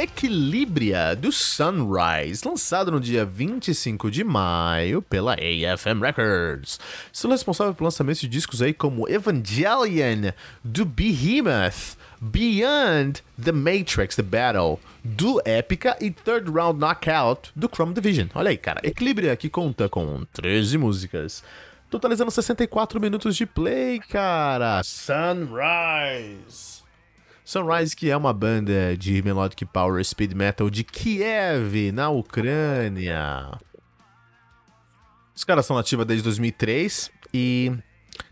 Equilibria do Sunrise, lançado no dia 25 de maio pela AFM Records. São responsável pelo lançamento de discos aí como Evangelion, do Behemoth, Beyond the Matrix, The Battle, do Epica e Third Round Knockout, do Chrome Division. Olha aí, cara. Equilibria que conta com 13 músicas. Totalizando 64 minutos de play, cara. Sunrise. Sunrise, que é uma banda de melodic power speed metal de Kiev, na Ucrânia. Os caras são nativos desde 2003 e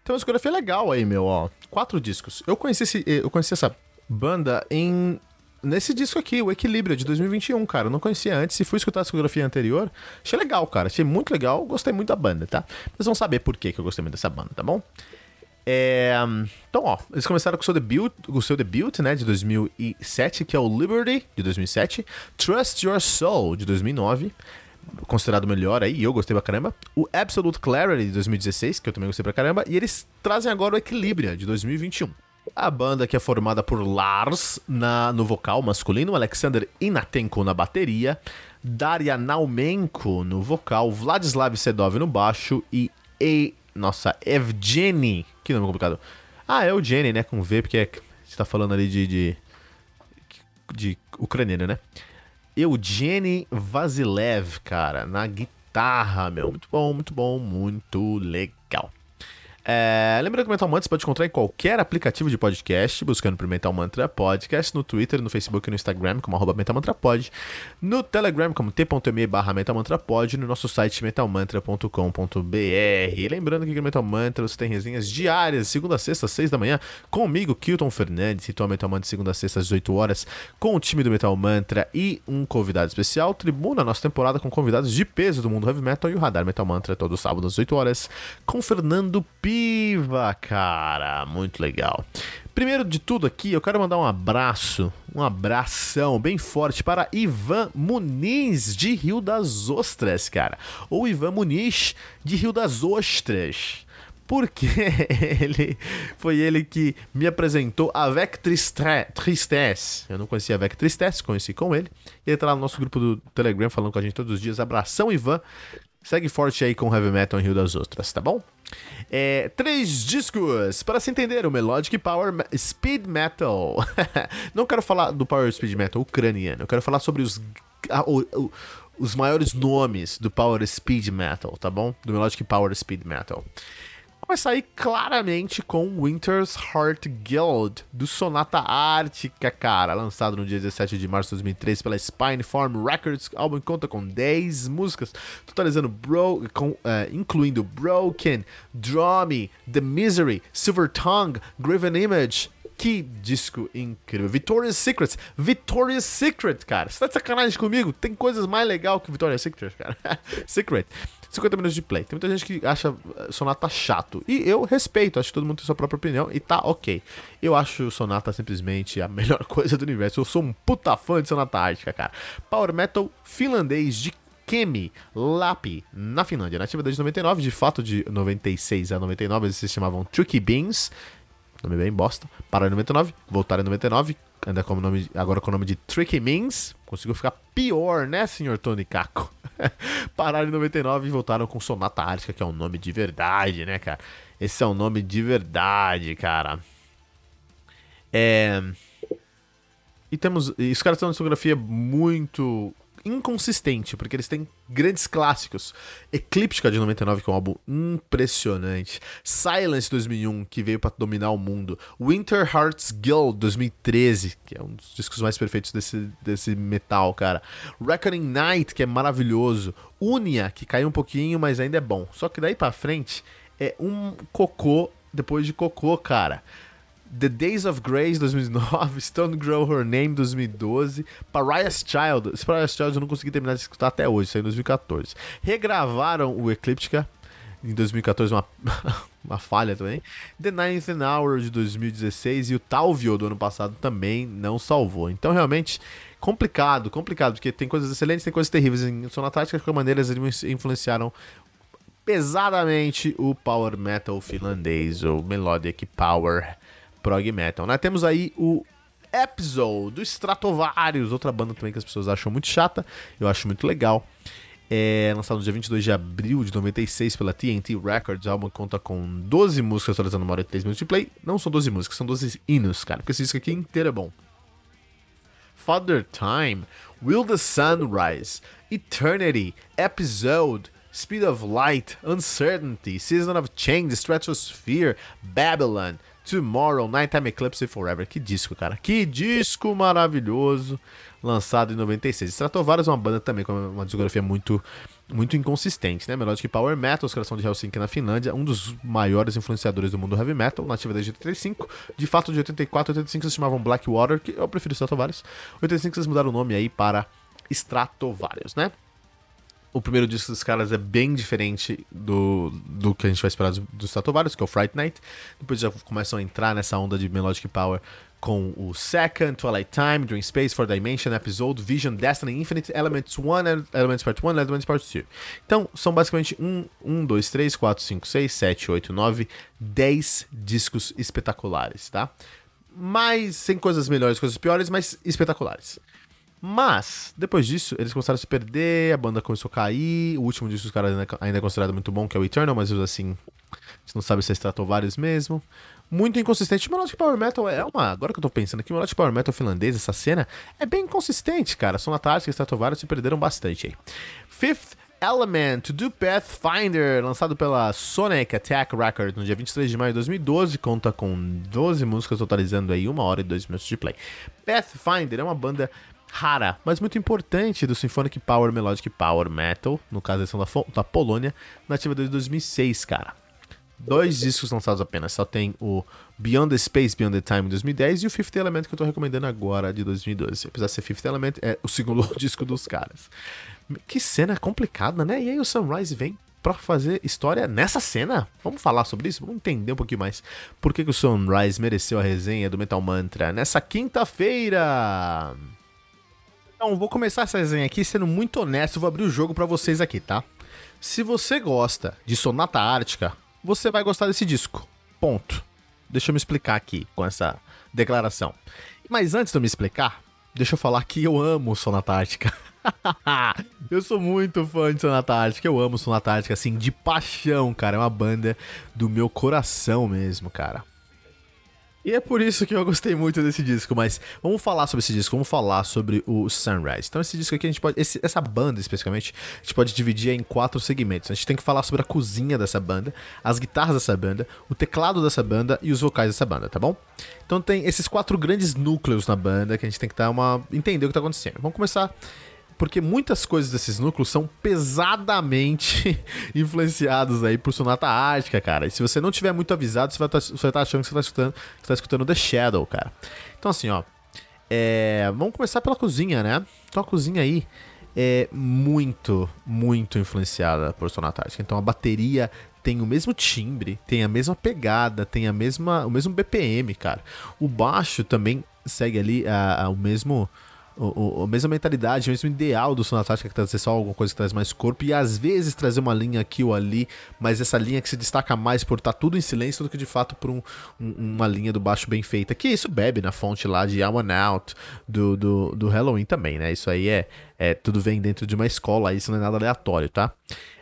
tem uma discografia legal aí, meu, ó. Quatro discos. Eu conheci, esse, eu conheci essa banda em nesse disco aqui, o Equilíbrio, de 2021, cara. Eu não conhecia antes e fui escutar a discografia anterior. Achei legal, cara. Achei muito legal. Gostei muito da banda, tá? Vocês vão saber por que eu gostei muito dessa banda, tá bom? É, então, ó, eles começaram com o seu debut, o seu debut, né, de 2007, que é o Liberty, de 2007, Trust Your Soul, de 2009, considerado melhor aí, eu gostei pra caramba, o Absolute Clarity, de 2016, que eu também gostei pra caramba, e eles trazem agora o Equilibria, de 2021. A banda que é formada por Lars na, no vocal masculino, Alexander Inatenko na bateria, Daria Naumenko no vocal, Vladislav Sedov no baixo e nossa, Evgeny. Que nome complicado. Ah, é o Jenny, né? Com V, porque é, você tá falando ali de. de, de ucraniano, né? Eugene Vasilev, cara, na guitarra, meu. Muito bom, muito bom, muito legal. É, lembrando que o Mental Mantra você pode encontrar em qualquer aplicativo de podcast, buscando por Mental Mantra Podcast, no Twitter, no Facebook e no Instagram, como arroba Mental Mantra Pod, no Telegram, como t.me barra Mental no nosso site mentalmantra.com.br. Lembrando que no Mental Mantra você tem resenhas diárias, segunda a sexta, às seis da manhã, comigo, Kilton Fernandes, o Mental Mantra segunda a sexta, às 18 horas, com o time do Metal Mantra e um convidado especial, tribuna nossa temporada com convidados de peso do mundo heavy metal e o Radar Metal Mantra todo sábado às 8 horas, com Fernando Pi Viva, cara! Muito legal. Primeiro de tudo aqui, eu quero mandar um abraço, um abração bem forte para Ivan Muniz, de Rio das Ostras, cara. Ou Ivan Muniz, de Rio das Ostras. Porque ele foi ele que me apresentou a Vec Tristesse. Eu não conhecia a Vec Tristesse, conheci com ele. Ele tá lá no nosso grupo do Telegram falando com a gente todos os dias. Abração, Ivan. Segue forte aí com Heavy Metal em Rio das Ostras, tá bom? É, três discos para se entender o Melodic Power Speed Metal. Não quero falar do Power Speed Metal ucraniano, eu quero falar sobre os, os maiores nomes do Power Speed Metal, tá bom? Do Melodic Power Speed Metal vai sair claramente com Winter's Heart Guild, do Sonata Ártica, cara, lançado no dia 17 de março de 2003 pela Spinefarm Records. O álbum conta com 10 músicas, totalizando bro, com, uh, incluindo Broken, Draw Me, The Misery, Silver Tongue, Graven Image, que disco incrível. Victoria's Secret. Victoria's Secret, cara. Você tá de sacanagem comigo? Tem coisas mais legais que Victoria's Secret, cara. Secret. 50 minutos de play. Tem muita gente que acha eh, Sonata chato. E eu respeito, acho que todo mundo tem sua própria opinião e tá ok. Eu acho Sonata simplesmente a melhor coisa do universo. Eu sou um puta fã de Sonata Ártica, cara. Power Metal finlandês de Kemi Lapi, na Finlândia. Nativa desde 99, de fato de 96 a 99 eles se chamavam Tricky Beans. Nome bem bosta. Pararam em 99, voltaram em 99, anda como nome, agora com o nome de Tricky Means. Conseguiu ficar pior, né, senhor Tony Kako? Pararam em 99 e voltaram com Sonata Ártica, que é um nome de verdade, né, cara? Esse é um nome de verdade, cara. É. E temos. E os caras têm uma discografia muito inconsistente, porque eles têm grandes clássicos. Eclíptica de 99, que é um álbum impressionante. Silence 2001, que veio para dominar o mundo. Winter Hearts Guild 2013, que é um dos discos mais perfeitos desse, desse metal, cara. Reckoning Night, que é maravilhoso. Unia, que caiu um pouquinho, mas ainda é bom. Só que daí para frente é um cocô depois de cocô, cara. The Days of Grace 2009, Stone Grow Her Name 2012, Pariah's Child. Esse Pariah's Child eu não consegui terminar de escutar até hoje, saiu em 2014. Regravaram o Ecliptica em 2014, uma, uma falha também. The Ninth Hour de 2016 e o Talvio do ano passado também não salvou. Então realmente complicado, complicado, porque tem coisas excelentes, tem coisas terríveis em Sonatática, de qualquer maneira eles influenciaram pesadamente o power metal finlandês, ou melodic power prog metal. Né? Temos aí o Episode do Stratovarius, outra banda também que as pessoas acham muito chata, eu acho muito legal. É lançado no dia 22 de abril de 96 pela TNT Records. O álbum conta com 12 músicas, totalizando uma hora e 3 minutos de play. Não são 12 músicas, são 12 hinos, cara, porque esse disco aqui inteiro é bom. Father Time, Will the Sun Rise, Eternity, Episode, Speed of Light, Uncertainty, Season of Change, Stratosphere, Babylon, Tomorrow, Nighttime Eclipse Forever. Que disco, cara. Que disco maravilhoso. Lançado em 96. Stratovarius é uma banda também com uma discografia muito muito inconsistente, né? Melodic Power Metal, os caras são de Helsinki na Finlândia, um dos maiores influenciadores do mundo heavy metal, nativa desde 85. De fato, de 84 e 85 eles chamavam Blackwater, que eu prefiro Stratovarius. 85 eles mudaram o nome aí para Stratovarius, né? O primeiro disco dos caras é bem diferente do, do que a gente vai esperar dos, dos Stratovarius, que é o Fright Night. Depois já começam a entrar nessa onda de Melodic Power com o Second, Twilight Time, Dream Space, Four Dimension, Episode, Vision, Destiny, Infinite, Elements 1, Elements Part 1, Elements Part 2. Então, são basicamente 1, 1, 2, 3, 4, 5, 6, 7, 8, 9, 10 discos espetaculares, tá? Mas, sem coisas melhores, coisas piores, mas espetaculares. Mas, depois disso, eles começaram a se perder, a banda começou a cair. O último disco dos caras ainda, ainda é considerado muito bom, que é o Eternal, mas assim, a gente não sabe se é vários mesmo. Muito inconsistente. Melodic Power Metal é uma. Agora que eu tô pensando aqui, Melodic Power Metal finlandês, essa cena, é bem inconsistente, cara. Sonata e Stratovarius se perderam bastante aí. Fifth Element do Pathfinder, lançado pela Sonic Attack Records no dia 23 de maio de 2012, conta com 12 músicas, totalizando aí 1 hora e 2 minutos de play. Pathfinder é uma banda rara, mas muito importante do Symphonic Power Melodic Power Metal, no caso eles da, da Polônia, nativa desde 2006, cara. Dois discos lançados apenas, só tem o Beyond the Space, Beyond the Time de 2010 e o Fifth Element que eu tô recomendando agora de 2012. Apesar de ser Fifth Element, é o segundo disco dos caras. Que cena complicada, né? E aí o Sunrise vem para fazer história nessa cena. Vamos falar sobre isso? Vamos entender um pouquinho mais por que, que o Sunrise mereceu a resenha do Metal Mantra nessa quinta-feira. Então, vou começar essa resenha aqui sendo muito honesto, vou abrir o jogo para vocês aqui, tá? Se você gosta de Sonata Ártica, você vai gostar desse disco. Ponto. Deixa eu me explicar aqui com essa declaração. Mas antes de eu me explicar, deixa eu falar que eu amo Sonata Ártica. eu sou muito fã de Sonata Ártica, eu amo Sonata Ártica, assim, de paixão, cara. É uma banda do meu coração mesmo, cara. E é por isso que eu gostei muito desse disco, mas vamos falar sobre esse disco, vamos falar sobre o Sunrise. Então esse disco aqui a gente pode, esse, essa banda especificamente, a gente pode dividir em quatro segmentos. A gente tem que falar sobre a cozinha dessa banda, as guitarras dessa banda, o teclado dessa banda e os vocais dessa banda, tá bom? Então tem esses quatro grandes núcleos na banda que a gente tem que dar uma entender o que tá acontecendo. Vamos começar porque muitas coisas desses núcleos são pesadamente influenciados aí por Sonata Ártica, cara. E se você não tiver muito avisado, você vai estar tá, tá achando que você está escutando, tá escutando The Shadow, cara. Então assim, ó, é, vamos começar pela cozinha, né? Então a cozinha aí é muito, muito influenciada por Sonata Ártica. Então a bateria tem o mesmo timbre, tem a mesma pegada, tem a mesma, o mesmo BPM, cara. O baixo também segue ali a, a o mesmo o, o, a mesma mentalidade, o mesmo ideal do Sonatática que trazer só alguma coisa que traz mais corpo e às vezes trazer uma linha aqui ou ali, mas essa linha que se destaca mais por estar tá tudo em silêncio do que de fato por um, um, uma linha do baixo bem feita. Que isso bebe na fonte lá de I One Out do, do, do Halloween também, né? Isso aí é, é tudo vem dentro de uma escola, isso não é nada aleatório, tá?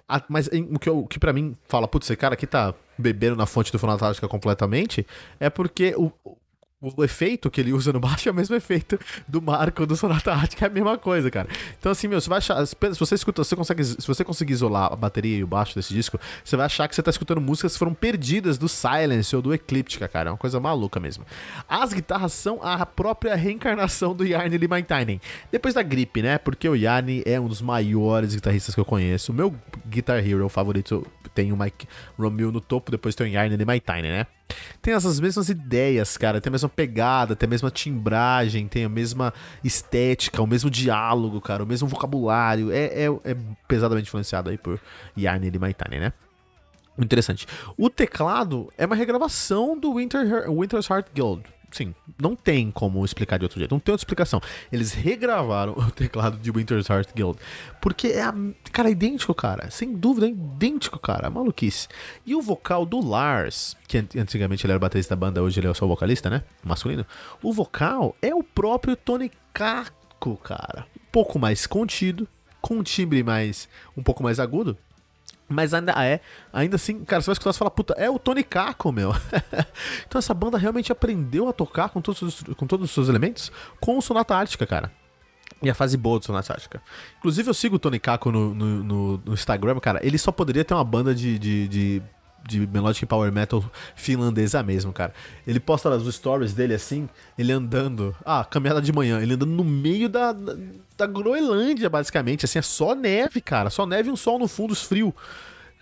Ah, mas o que, que para mim fala, putz, esse cara aqui tá bebendo na fonte do Fonatática completamente, é porque o, o efeito que ele usa no baixo é o mesmo efeito do Marco do Sonata Ártica, é a mesma coisa, cara. Então, assim, meu, você vai achar. Se você escuta, você consegue, se você conseguir isolar a bateria e o baixo desse disco, você vai achar que você tá escutando músicas que foram perdidas do Silence ou do Ecliptica, cara. É uma coisa maluca mesmo. As guitarras são a própria reencarnação do Yarny Limaintainen. Depois da gripe, né? Porque o Yarny é um dos maiores guitarristas que eu conheço. O meu Guitar Hero favorito tem o Mike Romeo no topo, depois tem o Yarn e My Tiny, né? Tem essas mesmas ideias, cara, tem a mesma pegada, tem a mesma timbragem, tem a mesma estética, o mesmo diálogo, cara, o mesmo vocabulário. É, é, é pesadamente influenciado aí por Yarn e My Tiny, né? Interessante. O teclado é uma regravação do Winter, Winter's Heart Guild. Sim, não tem como explicar de outro jeito. Não tem outra explicação. Eles regravaram o teclado de Winter's Heart Guild. Porque é, cara, é idêntico, cara. Sem dúvida, é idêntico, cara. Maluquice. E o vocal do Lars, que antigamente ele era baterista da banda, hoje ele é só vocalista, né? Masculino. O vocal é o próprio Tony Kako, cara. Um pouco mais contido, com um timbre mais. um pouco mais agudo. Mas ainda é, ainda assim, cara, você vai escutar e falar, puta, é o Tony Kako, meu. então essa banda realmente aprendeu a tocar com todos, os, com todos os seus elementos com o Sonata Ártica, cara. E a fase boa do Sonata Ártica. Inclusive eu sigo o Tony Kako no, no, no, no Instagram, cara. Ele só poderia ter uma banda de, de, de de Melodic Power Metal finlandesa mesmo, cara. Ele posta os stories dele assim, ele andando. Ah, caminhada de manhã, ele andando no meio da, da, da Groenlândia, basicamente. Assim, é só neve, cara. Só neve e um sol no fundo frio.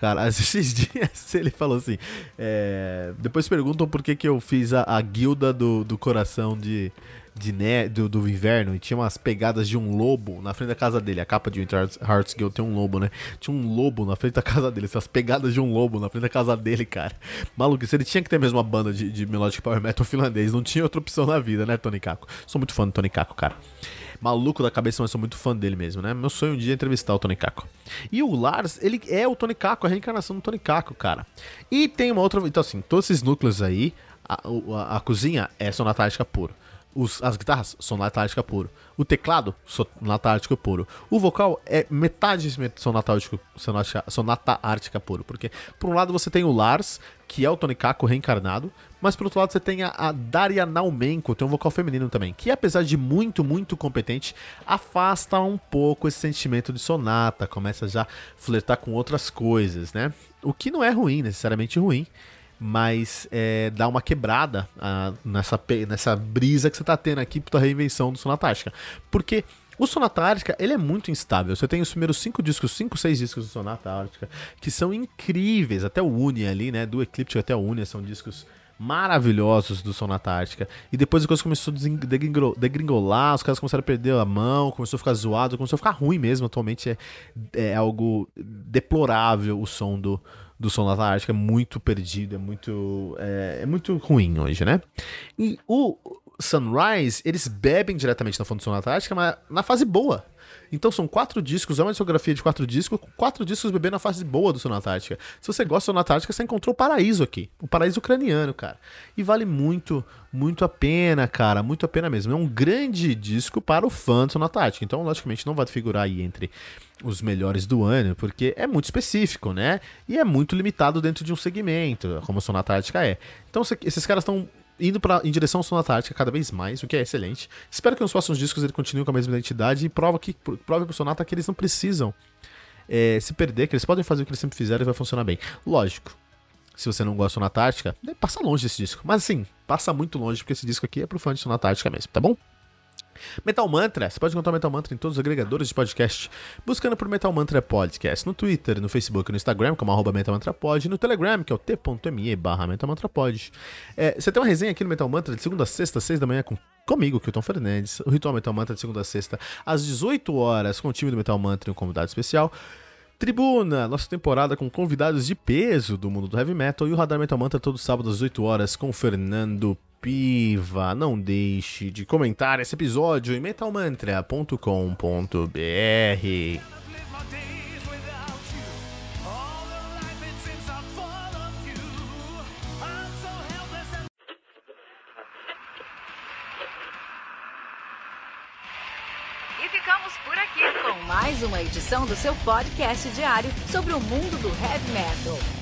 Cara, esses dias ele falou assim. É... Depois perguntam por que, que eu fiz a, a guilda do, do coração de de né, do, do, inverno e tinha umas pegadas de um lobo na frente da casa dele. A capa de Winter Hearts Guild tem um lobo, né? Tinha um lobo na frente da casa dele, essas pegadas de um lobo na frente da casa dele, cara. Maluco, ele tinha que ter mesmo uma banda de, de Melodic Power Metal finlandês, não tinha outra opção na vida, né, Tony Kako? Sou muito fã do Tony Kako, cara. Maluco da cabeça, mas sou muito fã dele mesmo, né? Meu sonho um dia é entrevistar o Tony Kako. E o Lars, ele é o Tony Kako, a reencarnação do Tony Kako, cara. E tem uma outra. Então, assim, todos esses núcleos aí, a, a, a cozinha é sonatática puro. Os, as guitarras, sonata ártica puro. O teclado, sonata ártica puro. O vocal é metade sonata ártica, sonata, sonata ártica puro. Porque, por um lado, você tem o Lars, que é o Tony Kako reencarnado, mas por outro lado você tem a, a Daria Naumenko, tem um vocal feminino também, que apesar de muito, muito competente, afasta um pouco esse sentimento de sonata, começa já a flertar com outras coisas, né? O que não é ruim, necessariamente ruim, mas é, dá uma quebrada ah, nessa, nessa brisa que você tá tendo aqui pra reinvenção do Sonatártica. Porque o Sonata Ártica, ele é muito instável. Você tem os primeiros cinco discos, cinco, seis discos do Sonata Ártica, que são incríveis. Até o Uni ali, né? Do Eclipse até o Uni são discos maravilhosos do Sonata Ártica. E depois a coisa começou a degringolar, os caras começaram a perder a mão, começou a ficar zoado, começou a ficar ruim mesmo. Atualmente é, é algo deplorável o som do, do Sonata Ártica, é muito perdido, é muito, é, é muito ruim hoje, né? E o Sunrise, eles bebem diretamente na fonte do Sonata Ártica, mas na fase boa. Então são quatro discos, é uma discografia de quatro discos, quatro discos bebendo na fase boa do Sonata Ártica. Se você gosta do Sonata Ártica, você encontrou o paraíso aqui. O paraíso ucraniano, cara. E vale muito, muito a pena, cara. Muito a pena mesmo. É um grande disco para o fã do Sonata Ártica. Então, logicamente, não vai figurar aí entre os melhores do ano, porque é muito específico, né? E é muito limitado dentro de um segmento, como a Sonata Ártica é. Então, esses caras estão indo pra, em direção ao Sonata Ártica cada vez mais, o que é excelente. Espero que nos próximos discos ele continue com a mesma identidade e prova que prova pro Sonata que eles não precisam é, se perder, que eles podem fazer o que eles sempre fizeram e vai funcionar bem. Lógico, se você não gosta de Sonata Ártica, passa longe desse disco. Mas assim, passa muito longe, porque esse disco aqui é pro fã de Sonata Ártica mesmo, tá bom? Metal Mantra, você pode encontrar Metal Mantra em todos os agregadores de podcast, buscando por Metal Mantra Podcast, no Twitter, no Facebook no Instagram, como arroba Metal Mantra Pod, no Telegram, que é o t.me barra Metal Mantra Pod. É, você tem uma resenha aqui no Metal Mantra de segunda a sexta, seis da manhã, com comigo, Kilton Fernandes, o Ritual Metal Mantra de segunda a sexta, às 18 horas, com o time do Metal Mantra e um convidado especial. Tribuna, nossa temporada com convidados de peso do mundo do heavy metal e o Radar Metal Mantra todo sábado às 8 horas com Fernando Piva. Não deixe de comentar esse episódio em metalmantra.com.br. E ficamos por aqui com mais uma edição do seu podcast diário sobre o mundo do heavy metal.